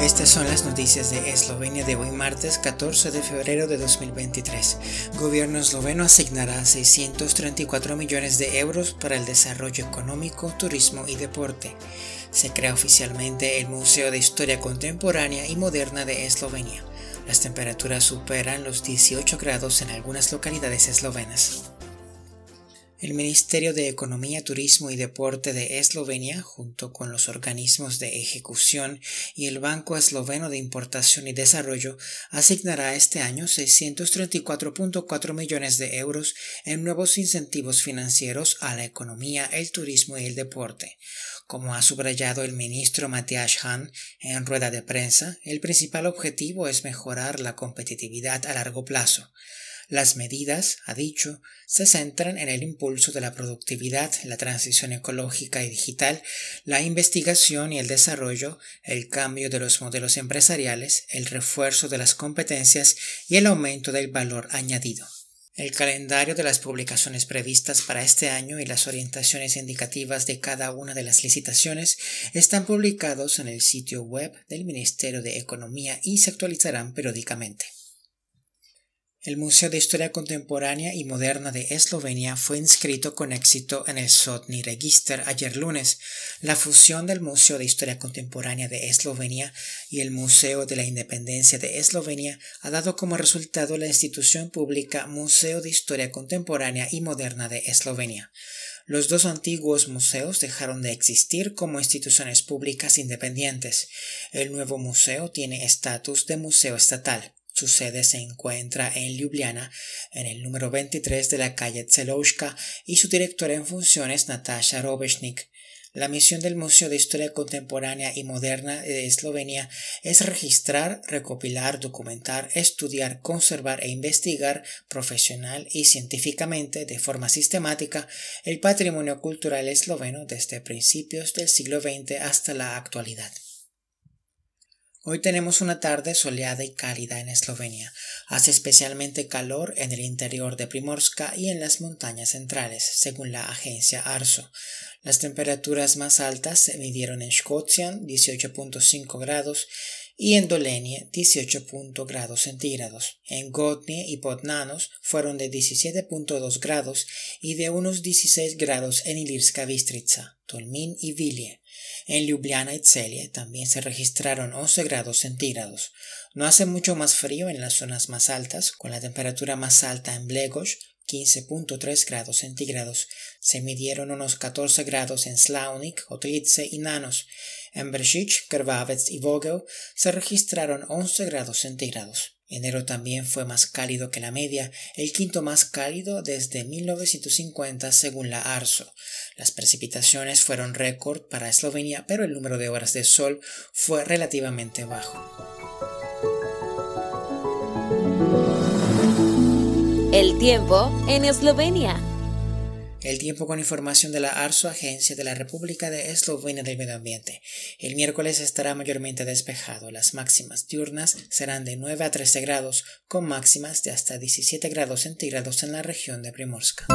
Estas son las noticias de Eslovenia de hoy martes 14 de febrero de 2023. Gobierno esloveno asignará 634 millones de euros para el desarrollo económico, turismo y deporte. Se crea oficialmente el Museo de Historia Contemporánea y Moderna de Eslovenia. Las temperaturas superan los 18 grados en algunas localidades eslovenas. El Ministerio de Economía, Turismo y Deporte de Eslovenia, junto con los organismos de ejecución y el Banco Esloveno de Importación y Desarrollo, asignará este año 634.4 millones de euros en nuevos incentivos financieros a la economía, el turismo y el deporte. Como ha subrayado el ministro Matthias Hahn en rueda de prensa, el principal objetivo es mejorar la competitividad a largo plazo. Las medidas, ha dicho, se centran en el impulso de la productividad, la transición ecológica y digital, la investigación y el desarrollo, el cambio de los modelos empresariales, el refuerzo de las competencias y el aumento del valor añadido. El calendario de las publicaciones previstas para este año y las orientaciones indicativas de cada una de las licitaciones están publicados en el sitio web del Ministerio de Economía y se actualizarán periódicamente. El Museo de Historia Contemporánea y Moderna de Eslovenia fue inscrito con éxito en el Sotni Register ayer lunes. La fusión del Museo de Historia Contemporánea de Eslovenia y el Museo de la Independencia de Eslovenia ha dado como resultado la institución pública Museo de Historia Contemporánea y Moderna de Eslovenia. Los dos antiguos museos dejaron de existir como instituciones públicas independientes. El nuevo museo tiene estatus de museo estatal. Su sede se encuentra en Ljubljana, en el número 23 de la calle Zelouska, y su directora en funciones Natasha Robesnik. La misión del Museo de Historia Contemporánea y Moderna de Eslovenia es registrar, recopilar, documentar, estudiar, conservar e investigar profesional y científicamente de forma sistemática el patrimonio cultural esloveno desde principios del siglo XX hasta la actualidad. Hoy tenemos una tarde soleada y cálida en Eslovenia. Hace especialmente calor en el interior de Primorska y en las montañas centrales, según la agencia ARSO. Las temperaturas más altas se midieron en Škocjan 18.5 grados y en Dolenie 18 grados centígrados. En Gotnie y Podnanos fueron de 17.2 grados y de unos 16 grados en Ilirska Bistrica, Tolmin y Vilie. En Ljubljana y Celie también se registraron 11 grados centígrados. No hace mucho más frío en las zonas más altas, con la temperatura más alta en Blegos, 15.3 grados centígrados. Se midieron unos 14 grados en Slaunik, Otrice y Nanos. En Bršić, Krvavec y Vogel se registraron 11 grados centígrados. Enero también fue más cálido que la media, el quinto más cálido desde 1950 según la ARSO. Las precipitaciones fueron récord para Eslovenia, pero el número de horas de sol fue relativamente bajo. El tiempo en Eslovenia. El tiempo con información de la ARSO, Agencia de la República de Eslovenia del Medio Ambiente. El miércoles estará mayormente despejado. Las máximas diurnas serán de 9 a 13 grados, con máximas de hasta 17 grados centígrados en la región de Primorska.